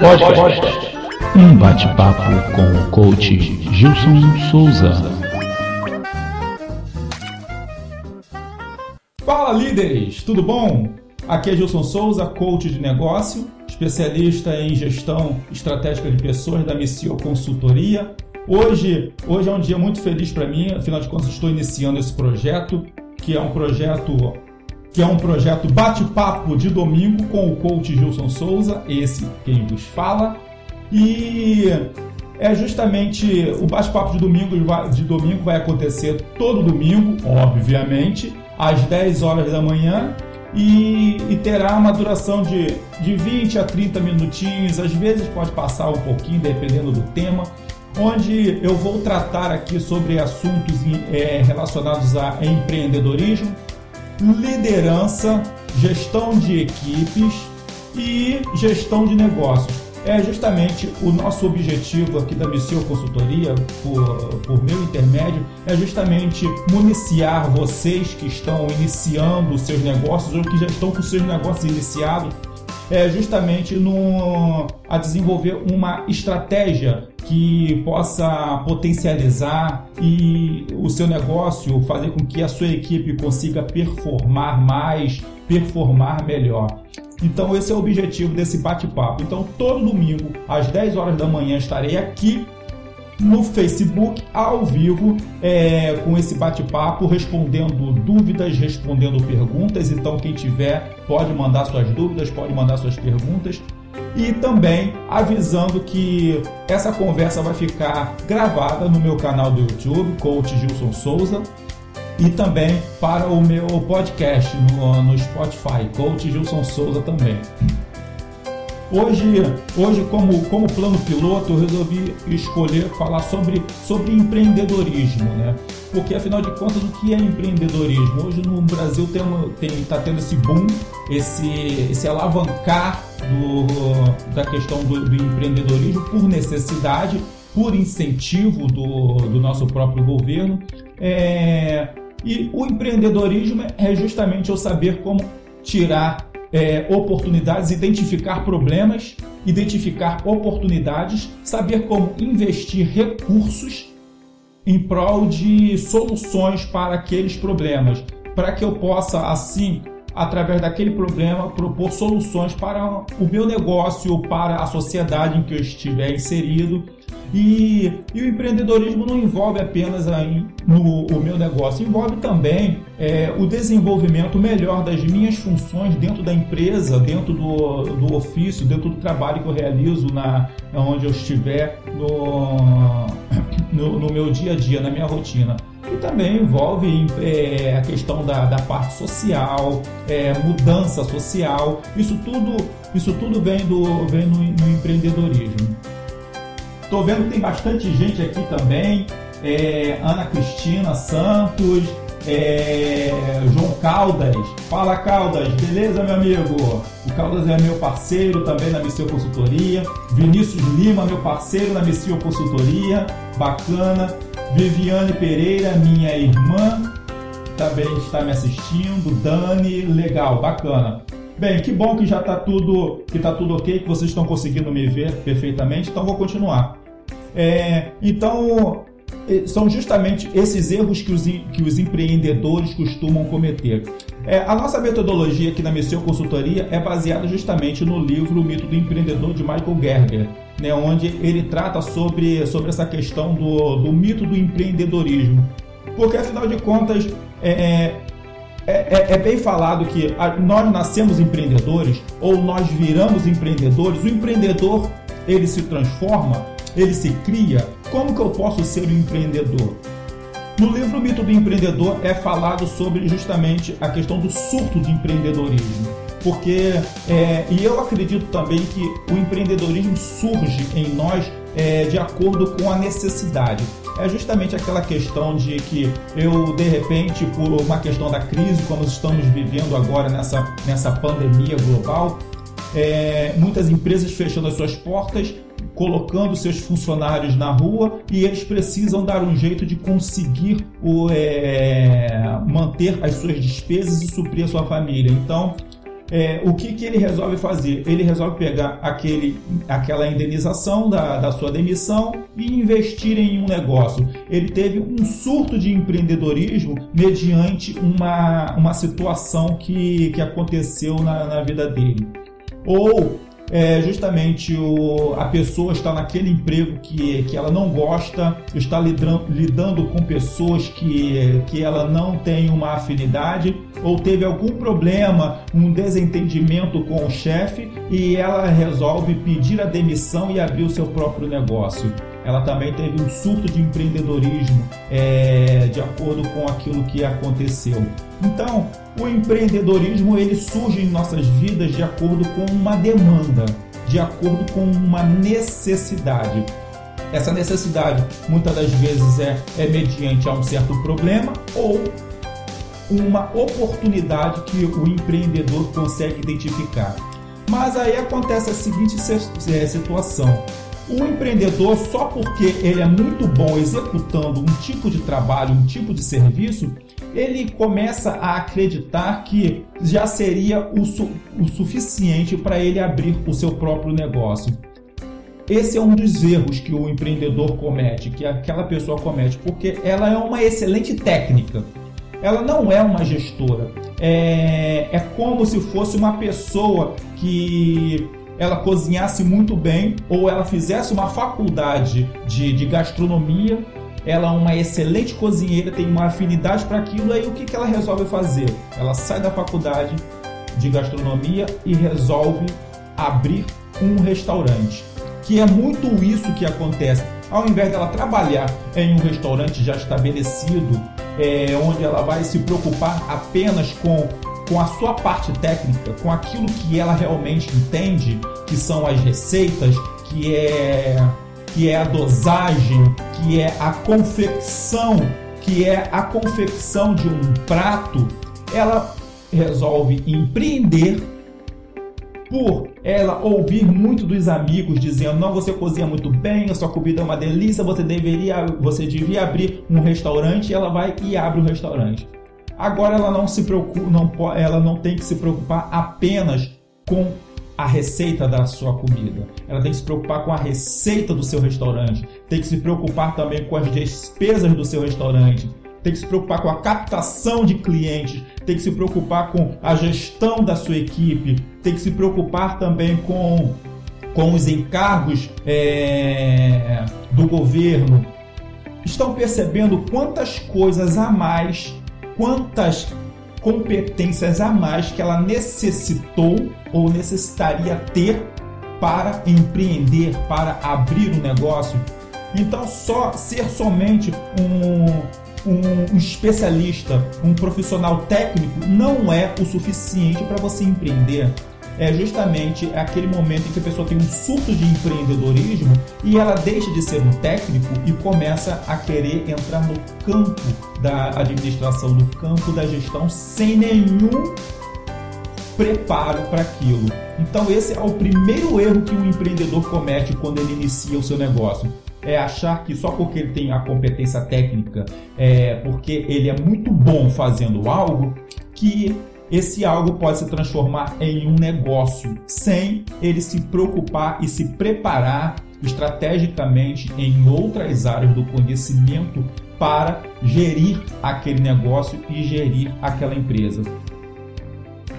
Podcast. Um bate-papo com o coach Gilson Souza. Fala líderes, tudo bom? Aqui é Gilson Souza, coach de negócio, especialista em gestão estratégica de pessoas da Missio Consultoria. Hoje, hoje é um dia muito feliz para mim, afinal de contas estou iniciando esse projeto, que é um projeto que é um projeto bate-papo de domingo com o coach Gilson Souza, esse quem vos fala. E é justamente o bate-papo de domingo, de domingo vai acontecer todo domingo, obviamente, às 10 horas da manhã. E, e, terá uma duração de, de 20 a 30 minutinhos, às vezes pode passar um pouquinho, dependendo do tema, onde eu vou tratar aqui sobre assuntos é, relacionados a empreendedorismo, liderança, gestão de equipes e gestão de negócios. É justamente o nosso objetivo aqui da Missio Consultoria, por, por meu intermédio, é justamente municiar vocês que estão iniciando seus negócios ou que já estão com seus negócios iniciados é justamente no, a desenvolver uma estratégia que possa potencializar e o seu negócio, fazer com que a sua equipe consiga performar mais, performar melhor. Então esse é o objetivo desse bate-papo. Então todo domingo às 10 horas da manhã estarei aqui no Facebook ao vivo é, com esse bate-papo, respondendo dúvidas, respondendo perguntas. Então, quem tiver pode mandar suas dúvidas, pode mandar suas perguntas. E também avisando que essa conversa vai ficar gravada no meu canal do YouTube, Coach Gilson Souza, e também para o meu podcast no, no Spotify, Coach Gilson Souza também. Hoje, hoje como, como plano piloto, eu resolvi escolher falar sobre, sobre empreendedorismo, né? Porque afinal de contas, o que é empreendedorismo? Hoje no Brasil está tem, tá tendo esse boom, esse, esse alavancar do, da questão do, do empreendedorismo por necessidade, por incentivo do, do nosso próprio governo. É, e o empreendedorismo é justamente eu saber como tirar é, oportunidades, identificar problemas, identificar oportunidades, saber como investir recursos em prol de soluções para aqueles problemas, para que eu possa assim através daquele problema, propor soluções para o meu negócio, para a sociedade em que eu estiver inserido e, e o empreendedorismo não envolve apenas aí no o meu negócio, envolve também é, o desenvolvimento melhor das minhas funções dentro da empresa, dentro do, do ofício, dentro do trabalho que eu realizo na onde eu estiver no, no, no meu dia a dia, na minha rotina e também envolve é, a questão da, da parte social, é, mudança social. Isso tudo, isso tudo vem, do, vem no, no empreendedorismo. Estou vendo que tem bastante gente aqui também. É, Ana Cristina Santos, é, João Caldas. Fala Caldas, beleza meu amigo? O Caldas é meu parceiro também na Missão Consultoria. Vinícius Lima, meu parceiro na Missão Consultoria. Bacana. Viviane Pereira, minha irmã, também está me assistindo. Dani, legal, bacana. Bem, que bom que já está tudo, que tá tudo ok, que vocês estão conseguindo me ver perfeitamente. Então vou continuar. É, então, é, são justamente esses erros que os, que os empreendedores costumam cometer. É, a nossa metodologia aqui na Missão Consultoria é baseada justamente no livro O Mito do Empreendedor de Michael Gerger, né, onde ele trata sobre, sobre essa questão do, do mito do empreendedorismo. Porque, afinal de contas, é, é, é, é bem falado que nós nascemos empreendedores ou nós viramos empreendedores. O empreendedor ele se transforma ele se cria, como que eu posso ser um empreendedor? No livro Mito do Empreendedor é falado sobre justamente a questão do surto de empreendedorismo. Porque, é, e eu acredito também que o empreendedorismo surge em nós é, de acordo com a necessidade. É justamente aquela questão de que eu, de repente, por uma questão da crise, como estamos vivendo agora nessa, nessa pandemia global, é, muitas empresas fechando as suas portas colocando seus funcionários na rua e eles precisam dar um jeito de conseguir o, é, manter as suas despesas e suprir a sua família. Então, é, o que, que ele resolve fazer? Ele resolve pegar aquele, aquela indenização da, da sua demissão e investir em um negócio. Ele teve um surto de empreendedorismo mediante uma, uma situação que, que aconteceu na, na vida dele. Ou é, justamente o, a pessoa está naquele emprego que, que ela não gosta, está lidando, lidando com pessoas que, que ela não tem uma afinidade, ou teve algum problema, um desentendimento com o chefe e ela resolve pedir a demissão e abrir o seu próprio negócio. Ela também teve um surto de empreendedorismo é, de acordo com aquilo que aconteceu. Então, o empreendedorismo ele surge em nossas vidas de acordo com uma demanda, de acordo com uma necessidade. Essa necessidade muitas das vezes é, é mediante a um certo problema ou uma oportunidade que o empreendedor consegue identificar. Mas aí acontece a seguinte é, situação: o empreendedor, só porque ele é muito bom executando um tipo de trabalho, um tipo de serviço, ele começa a acreditar que já seria o, su o suficiente para ele abrir o seu próprio negócio. Esse é um dos erros que o empreendedor comete, que aquela pessoa comete, porque ela é uma excelente técnica. Ela não é uma gestora. É, é como se fosse uma pessoa que ela cozinhasse muito bem ou ela fizesse uma faculdade de, de gastronomia, ela é uma excelente cozinheira, tem uma afinidade para aquilo, aí o que, que ela resolve fazer? Ela sai da faculdade de gastronomia e resolve abrir um restaurante. Que é muito isso que acontece. Ao invés dela trabalhar em um restaurante já estabelecido, é, onde ela vai se preocupar apenas com com a sua parte técnica, com aquilo que ela realmente entende, que são as receitas, que é que é a dosagem, que é a confecção, que é a confecção de um prato, ela resolve empreender por ela ouvir muito dos amigos dizendo: "Não, você cozinha muito bem, a sua comida é uma delícia, você deveria, você devia abrir um restaurante". Ela vai e abre um restaurante. Agora ela não se preocupa, não, ela não tem que se preocupar apenas com a receita da sua comida. Ela tem que se preocupar com a receita do seu restaurante. Tem que se preocupar também com as despesas do seu restaurante. Tem que se preocupar com a captação de clientes. Tem que se preocupar com a gestão da sua equipe. Tem que se preocupar também com, com os encargos é, do governo. Estão percebendo quantas coisas a mais quantas competências a mais que ela necessitou ou necessitaria ter para empreender, para abrir um negócio. Então, só ser somente um, um, um especialista, um profissional técnico, não é o suficiente para você empreender é justamente aquele momento em que a pessoa tem um surto de empreendedorismo e ela deixa de ser um técnico e começa a querer entrar no campo da administração, no campo da gestão, sem nenhum preparo para aquilo. Então, esse é o primeiro erro que um empreendedor comete quando ele inicia o seu negócio. É achar que só porque ele tem a competência técnica, é, porque ele é muito bom fazendo algo, que esse algo pode se transformar em um negócio sem ele se preocupar e se preparar estrategicamente em outras áreas do conhecimento para gerir aquele negócio e gerir aquela empresa.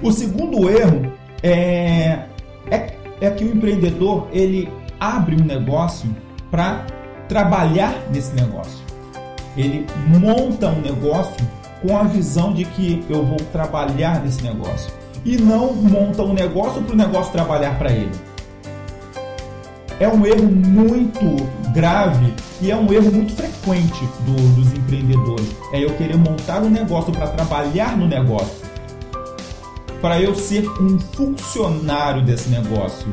O segundo erro é, é, é que o empreendedor ele abre um negócio para trabalhar nesse negócio. Ele monta um negócio com a visão de que eu vou trabalhar nesse negócio e não monta um negócio para o negócio trabalhar para ele. É um erro muito grave e é um erro muito frequente do, dos empreendedores. É eu querer montar um negócio para trabalhar no negócio, para eu ser um funcionário desse negócio,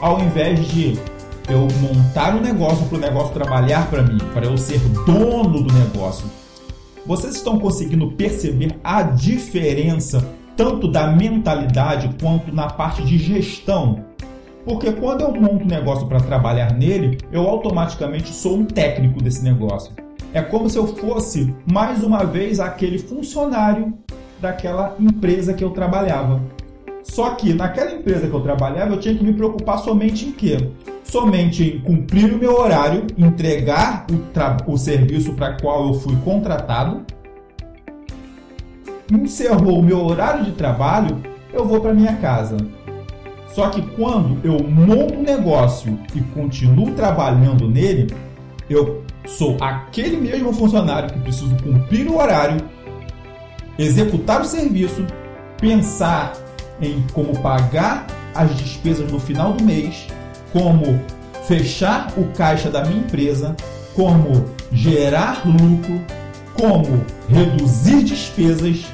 ao invés de eu montar um negócio para o negócio trabalhar para mim, para eu ser dono do negócio. Vocês estão conseguindo perceber a diferença tanto da mentalidade quanto na parte de gestão? Porque quando eu monto um negócio para trabalhar nele, eu automaticamente sou um técnico desse negócio. É como se eu fosse mais uma vez aquele funcionário daquela empresa que eu trabalhava. Só que naquela empresa que eu trabalhava, eu tinha que me preocupar somente em quê? Somente em cumprir o meu horário, entregar o, o serviço para qual eu fui contratado. Encerrou o meu horário de trabalho, eu vou para minha casa. Só que quando eu monto um negócio e continuo trabalhando nele, eu sou aquele mesmo funcionário que preciso cumprir o horário, executar o serviço, pensar em como pagar as despesas no final do mês, como fechar o caixa da minha empresa, como gerar lucro, como reduzir despesas.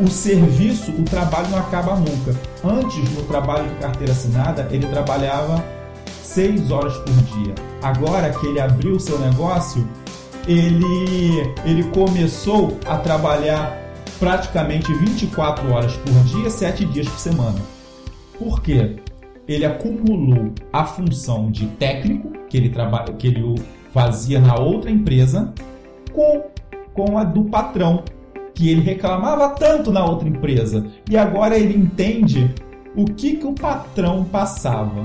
O serviço, o trabalho não acaba nunca. Antes, no trabalho de carteira assinada, ele trabalhava 6 horas por dia. Agora que ele abriu o seu negócio, ele, ele começou a trabalhar praticamente 24 horas por dia, 7 dias por semana. Por quê? Ele acumulou a função de técnico que ele, trabalha, que ele fazia na outra empresa com, com a do patrão, que ele reclamava tanto na outra empresa. E agora ele entende o que, que o patrão passava.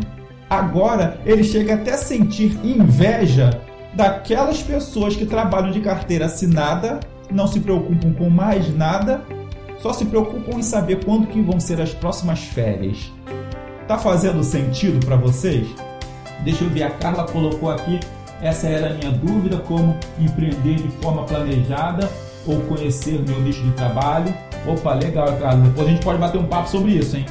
Agora ele chega até a sentir inveja daquelas pessoas que trabalham de carteira assinada não se preocupam com mais nada, só se preocupam em saber quando que vão ser as próximas férias. Tá fazendo sentido para vocês? Deixa eu ver, a Carla colocou aqui, essa era a minha dúvida, como empreender de forma planejada ou conhecer meu nicho de trabalho. Opa, legal, Carla. Depois a gente pode bater um papo sobre isso, hein?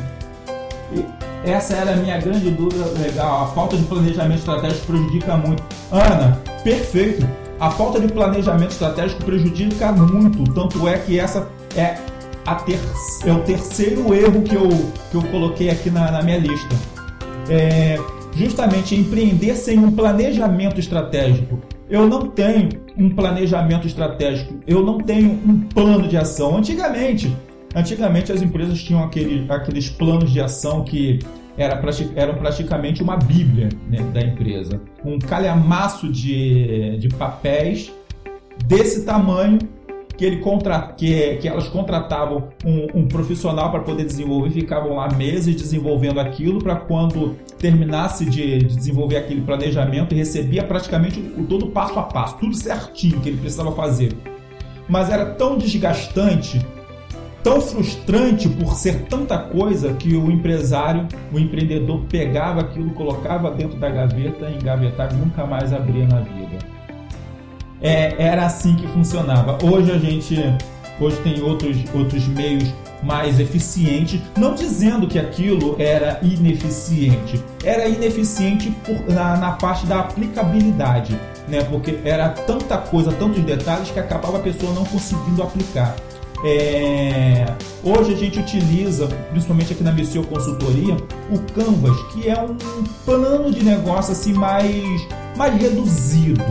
E essa era a minha grande dúvida, legal. A falta de planejamento estratégico prejudica muito. Ana, perfeito. A falta de planejamento estratégico prejudica muito, tanto é que essa é, ter, é o terceiro erro que eu, que eu coloquei aqui na, na minha lista. É, justamente empreender sem um planejamento estratégico. Eu não tenho um planejamento estratégico, eu não tenho um plano de ação. Antigamente, antigamente as empresas tinham aquele, aqueles planos de ação que era, eram praticamente uma bíblia né, da empresa. Um calhamaço de, de papéis desse tamanho que, ele contra, que, que elas contratavam um, um profissional para poder desenvolver, ficavam lá meses desenvolvendo aquilo para quando terminasse de, de, desenvolver aquele planejamento e recebia praticamente o, todo passo a passo, tudo certinho que ele precisava fazer. Mas era tão desgastante tão frustrante por ser tanta coisa que o empresário, o empreendedor pegava aquilo, colocava dentro da gaveta, engavetava e nunca mais abria na vida. É, era assim que funcionava. Hoje a gente hoje tem outros, outros meios mais eficientes, não dizendo que aquilo era ineficiente, era ineficiente por, na, na parte da aplicabilidade, né? porque era tanta coisa, tantos detalhes que acabava a pessoa não conseguindo aplicar. É, hoje a gente utiliza, principalmente aqui na Missio Consultoria, o Canvas, que é um plano de negócio assim mais, mais reduzido,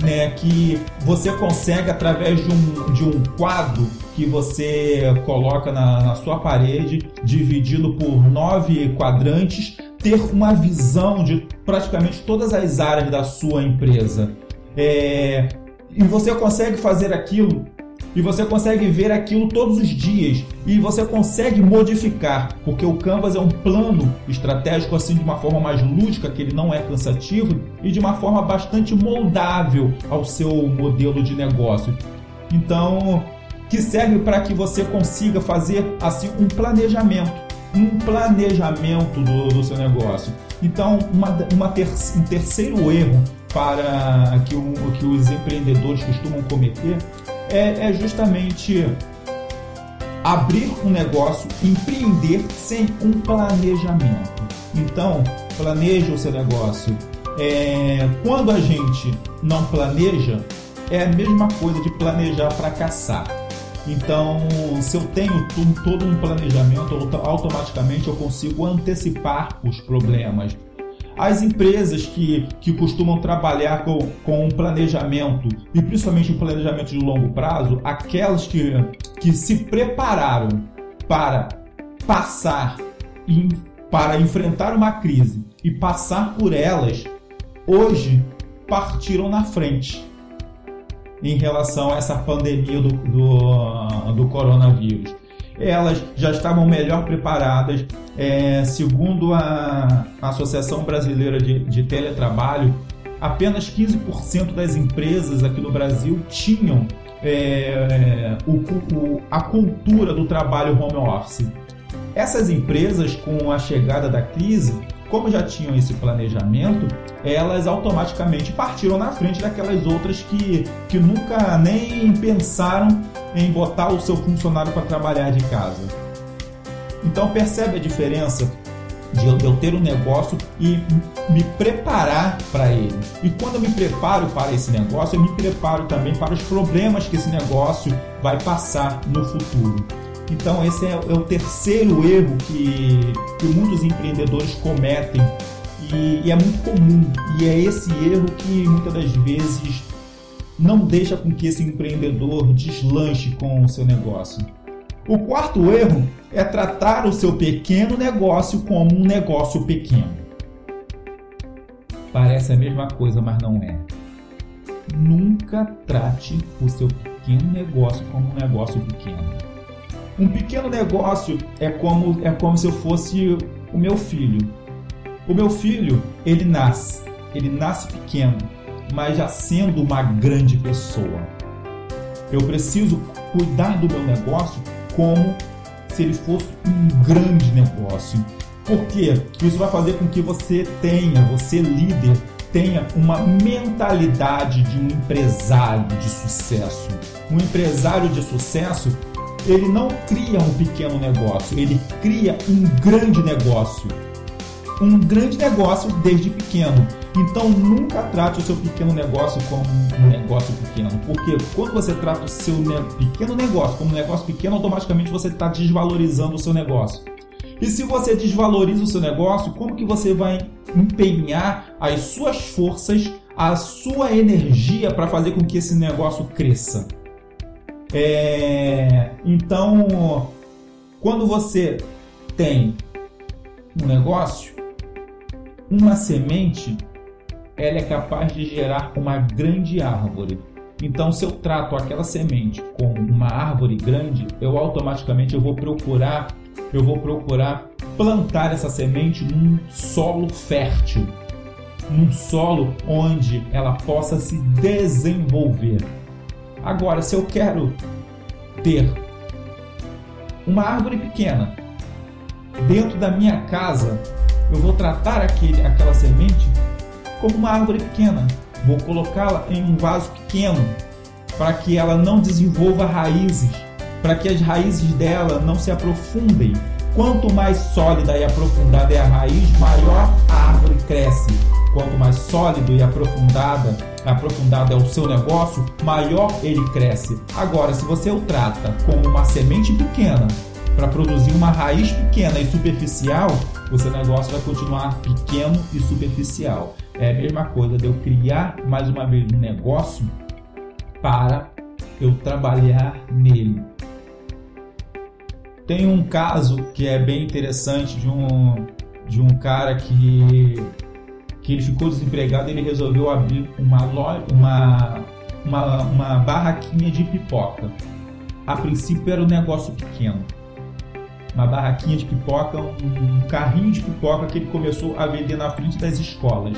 né? Que você consegue através de um, de um quadro que você coloca na, na sua parede, dividido por nove quadrantes, ter uma visão de praticamente todas as áreas da sua empresa. É, e você consegue fazer aquilo e você consegue ver aquilo todos os dias e você consegue modificar, porque o Canvas é um plano estratégico assim de uma forma mais lúdica, que ele não é cansativo e de uma forma bastante moldável ao seu modelo de negócio. Então, que serve para que você consiga fazer assim um planejamento, um planejamento do, do seu negócio. Então, uma, uma ter, um terceiro erro para que, o, que os empreendedores costumam cometer é, é justamente abrir um negócio, empreender sem um planejamento. Então, planeje o seu negócio. É, quando a gente não planeja, é a mesma coisa de planejar fracassar. Então, se eu tenho todo um planejamento, automaticamente eu consigo antecipar os problemas as empresas que, que costumam trabalhar com, com um planejamento, e principalmente um planejamento de longo prazo, aquelas que, que se prepararam para passar, para enfrentar uma crise e passar por elas, hoje partiram na frente em relação a essa pandemia do, do, do coronavírus. Elas já estavam melhor preparadas. É, segundo a, Associação Brasileira de, de Teletrabalho, apenas 15% das empresas aqui no Brasil tinham é, o, o, a cultura do trabalho home office. Essas empresas, com a chegada da crise, como já tinham esse planejamento, elas automaticamente partiram na frente daquelas outras que, que nunca nem pensaram em botar o seu funcionário para trabalhar de casa. Então percebe a diferença de eu ter um negócio e me preparar para ele. E quando eu me preparo para esse negócio, eu me preparo também para os problemas que esse negócio vai passar no futuro. Então, esse é, é o terceiro erro que, que muitos empreendedores cometem e, e, é muito comum. E é esse erro que muitas das vezes não deixa com que esse empreendedor deslanche com o seu negócio. O quarto erro é tratar o seu pequeno negócio como um negócio pequeno. Parece a mesma coisa, mas não é. Nunca trate o seu pequeno negócio como um negócio pequeno. Um pequeno negócio é como, é como se eu fosse o meu filho. O meu filho, ele nasce, ele nasce pequeno, mas já sendo uma grande pessoa. Eu preciso cuidar do meu negócio como se ele fosse um grande negócio. Por quê? Isso vai fazer com que você tenha, você líder, tenha uma mentalidade de um empresário de sucesso. Um empresário de sucesso ele não cria um pequeno negócio, ele cria um grande negócio. Um grande negócio desde pequeno. Então nunca trate o seu pequeno negócio como um negócio pequeno, porque quando você trata o seu pequeno negócio como um negócio pequeno, automaticamente você está desvalorizando o seu negócio. E se você desvaloriza o seu negócio, como que você vai empenhar as suas forças, a sua energia para fazer com que esse negócio cresça? É, então, quando você tem um negócio, uma semente, ela é capaz de gerar uma grande árvore. Então, se eu trato aquela semente como uma árvore grande, eu automaticamente eu vou procurar, eu vou procurar plantar essa semente num solo fértil, num solo onde ela possa se desenvolver. Agora, se eu quero ter uma árvore pequena dentro da minha casa, eu vou tratar aquele, aquela semente como uma árvore pequena. Vou colocá-la em um vaso pequeno para que ela não desenvolva raízes, para que as raízes dela não se aprofundem. Quanto mais sólida e aprofundada é a raiz, maior a árvore cresce. Quanto mais sólido e aprofundada aprofundado é o seu negócio, maior ele cresce. Agora, se você o trata como uma semente pequena para produzir uma raiz pequena e superficial, o seu negócio vai continuar pequeno e superficial. É a mesma coisa de eu criar mais uma vez um negócio para eu trabalhar nele. Tem um caso que é bem interessante de um, de um cara que que ele ficou desempregado, ele resolveu abrir uma, loja, uma, uma, uma barraquinha de pipoca. A princípio era um negócio pequeno. Uma barraquinha de pipoca, um carrinho de pipoca que ele começou a vender na frente das escolas.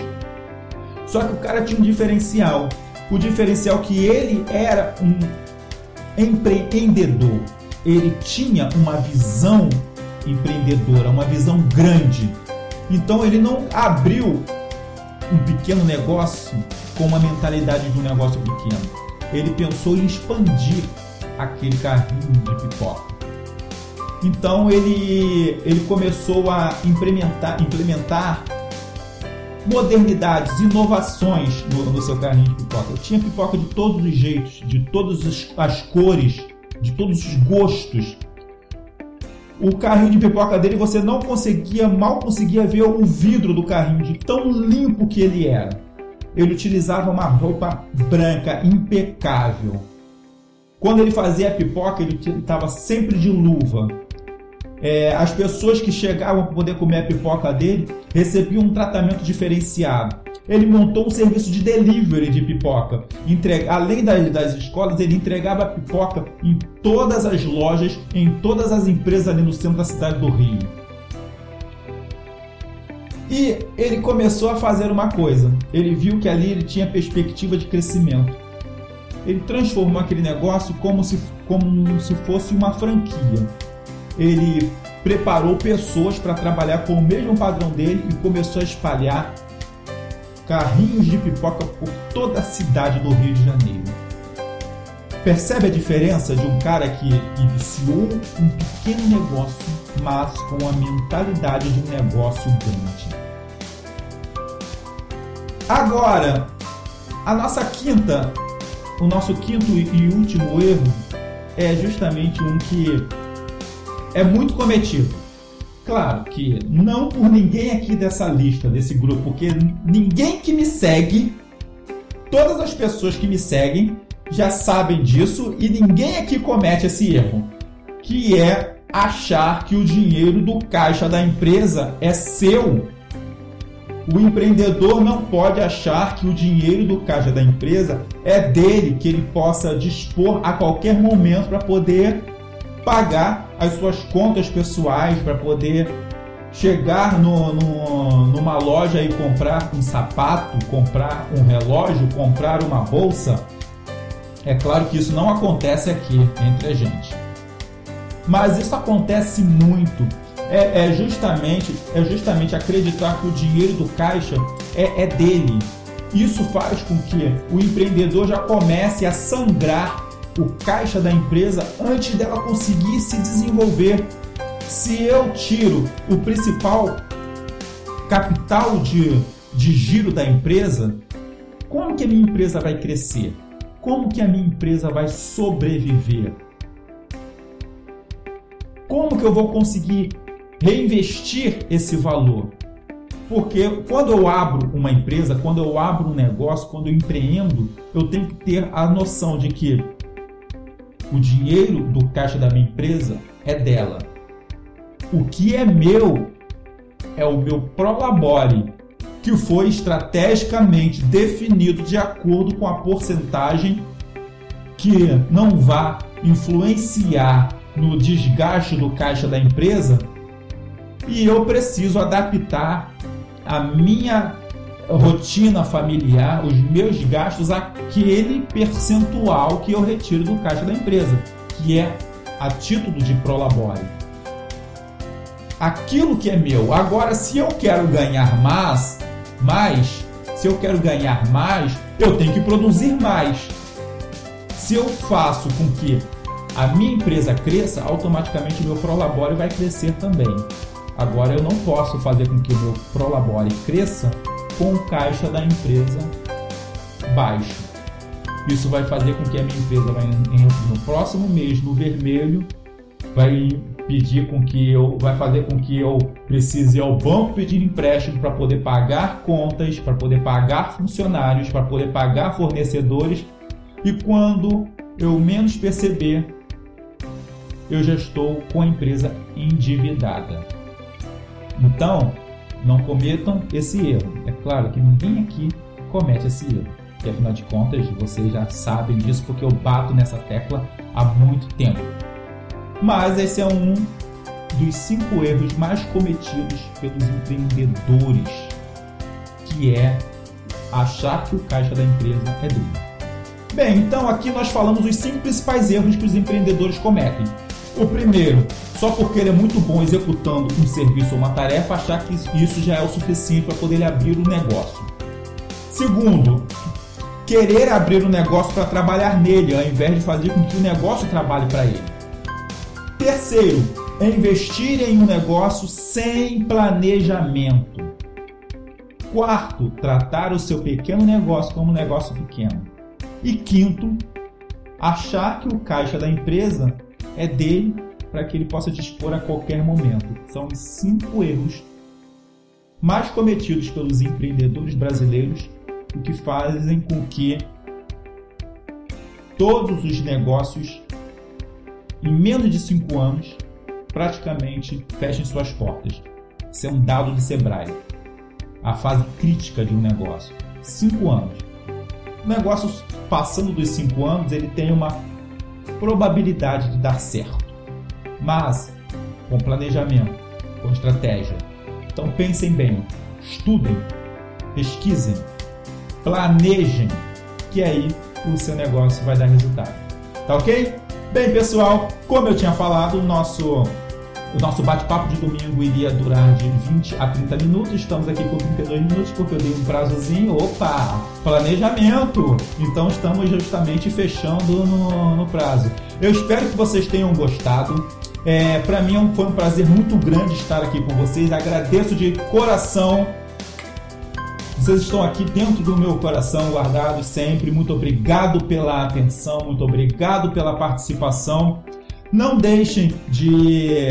Só que o cara tinha um diferencial. O diferencial que ele era um empreendedor. Ele tinha uma visão empreendedora, uma visão grande. Então ele não abriu um pequeno negócio com uma mentalidade de um negócio pequeno. Ele pensou em expandir aquele carrinho de pipoca. Então ele, ele começou a implementar, implementar modernidades, inovações no, no seu carrinho de pipoca. Tinha pipoca de todos os jeitos, de todas as cores, de todos os gostos o carrinho de pipoca dele você não conseguia, mal conseguia ver o vidro do carrinho, de tão limpo que ele era. Ele utilizava uma roupa branca impecável. Quando ele fazia a pipoca, ele estava sempre de luva. É, as pessoas que chegavam para poder comer a pipoca dele recebiam um tratamento diferenciado. Ele montou um serviço de delivery de pipoca. Entrega, além das, das escolas, ele entregava pipoca em todas as lojas, em todas as empresas ali no centro da cidade do Rio. E ele começou a fazer uma coisa. Ele viu que ali ele tinha perspectiva de crescimento. Ele transformou aquele negócio como se, como se fosse uma franquia. Ele preparou pessoas para trabalhar com o mesmo padrão dele e começou a espalhar carrinhos de pipoca por toda a cidade do Rio de Janeiro. Percebe a diferença de um cara que iniciou um pequeno negócio, mas com a mentalidade de um negócio grande? Agora, a nossa quinta, o nosso quinto e último erro é justamente um que é muito cometido. Claro que não por ninguém aqui dessa lista, desse grupo, porque ninguém que me segue, todas as pessoas que me seguem já sabem disso e ninguém aqui comete esse erro, que é achar que o dinheiro do caixa da empresa é seu. O empreendedor não pode achar que o dinheiro do caixa da empresa é dele, que ele possa dispor a qualquer momento para poder pagar as suas contas pessoais para poder chegar no, no, numa loja e comprar um sapato, comprar um relógio, comprar uma bolsa. É claro que isso não acontece aqui entre a gente. Mas isso acontece muito. É, é justamente, é justamente acreditar que o dinheiro do caixa é, é dele. Isso faz com que o empreendedor já comece a sangrar o caixa da empresa antes dela conseguir se desenvolver. Se eu tiro o principal capital de, de giro da empresa, como que a minha empresa vai crescer? Como que a minha empresa vai sobreviver? Como que eu vou conseguir reinvestir esse valor? Porque quando eu abro uma empresa, quando eu abro um negócio, quando eu empreendo, eu tenho que ter a noção de que o dinheiro do caixa da minha empresa é dela. O que é meu é o meu prolabore, que foi estrategicamente definido de acordo com a porcentagem que não vá influenciar no desgaste do caixa da empresa e eu preciso adaptar a minha rotina familiar, os meus gastos, aquele percentual que eu retiro do caixa da empresa, que é a título de prolabore. Aquilo que é meu. Agora, se eu quero ganhar mais, mais, se eu quero ganhar mais, eu tenho que produzir mais. Se eu faço com que a minha empresa cresça, automaticamente o meu prolabore vai crescer também. Agora eu não posso fazer com que o meu prolabore cresça com o caixa da empresa baixo. Isso vai fazer com que a minha empresa vai no próximo mês no vermelho, vai pedir com que eu, vai fazer com que eu precise ir ao banco pedir empréstimo para poder pagar contas, para poder pagar funcionários, para poder pagar fornecedores e quando eu menos perceber, eu já estou com a empresa endividada. Então, não cometam esse erro. É claro que ninguém aqui comete esse erro. E afinal de contas, vocês já sabem disso porque eu bato nessa tecla há muito tempo. Mas esse é um dos cinco erros mais cometidos pelos empreendedores, que é achar que o caixa da empresa é dele. Bem, então aqui nós falamos os cinco principais erros que os empreendedores cometem. O primeiro, só porque ele é muito bom executando um serviço ou uma tarefa, achar que isso já é o suficiente para poder abrir o um negócio. Segundo, querer abrir um negócio para trabalhar nele, ao invés de fazer com que o negócio trabalhe para ele. Terceiro, é investir em um negócio sem planejamento. Quarto, tratar o seu pequeno negócio como um negócio pequeno. E quinto, achar que o caixa da empresa é dele para que ele possa dispor a qualquer momento. São os cinco erros mais cometidos pelos empreendedores brasileiros o que fazem com que todos os negócios em menos de cinco anos praticamente fechem suas portas. Isso é um dado do Sebrae. a fase crítica de um negócio. Cinco anos. O negócio passando dos cinco anos, ele tem uma probabilidade de dar certo, mas com planejamento, com estratégia. Então pensem bem, estudem, pesquisem, planejem, que aí o seu negócio vai dar resultado. Tá ok? Bem, pessoal, como eu tinha falado, o nosso o nosso bate-papo de domingo iria durar de 20 a 30 minutos. Estamos aqui com 32 minutos porque eu dei um prazozinho. Opa! Planejamento! Então estamos justamente fechando no, no prazo. Eu espero que vocês tenham gostado. É, Para mim é foi um prazer muito grande estar aqui com vocês. Agradeço de coração. Vocês estão aqui dentro do meu coração guardados sempre. Muito obrigado pela atenção, muito obrigado pela participação. Não deixem de,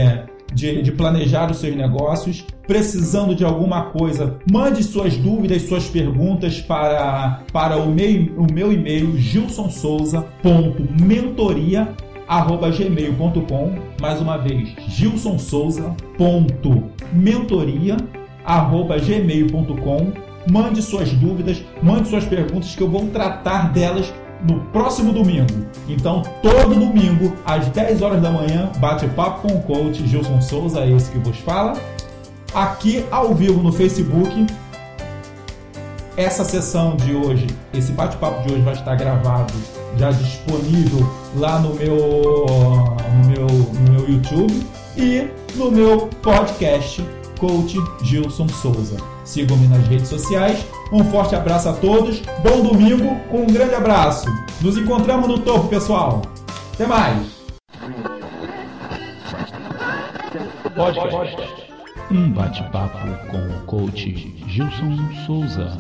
de, de, planejar os seus negócios. Precisando de alguma coisa, mande suas dúvidas, suas perguntas para, para o, meu, o meu e-mail gilsonsouza.mentoria.gmail.com Mais uma vez, gilsonsouza.mentoria.gmail.com Mande suas dúvidas, mande suas perguntas que eu vou tratar delas no próximo domingo. Então, todo domingo, às 10 horas da manhã, bate-papo com o coach Gilson Souza, esse que vos fala. Aqui ao vivo no Facebook. Essa sessão de hoje, esse bate-papo de hoje vai estar gravado, já disponível lá no meu, no meu, no meu YouTube e no meu podcast Coach Gilson Souza. Sigam-me nas redes sociais. Um forte abraço a todos. Bom domingo, com um grande abraço. Nos encontramos no topo, pessoal. Até mais. Podcast. Um bate-papo com o coach Gilson Souza.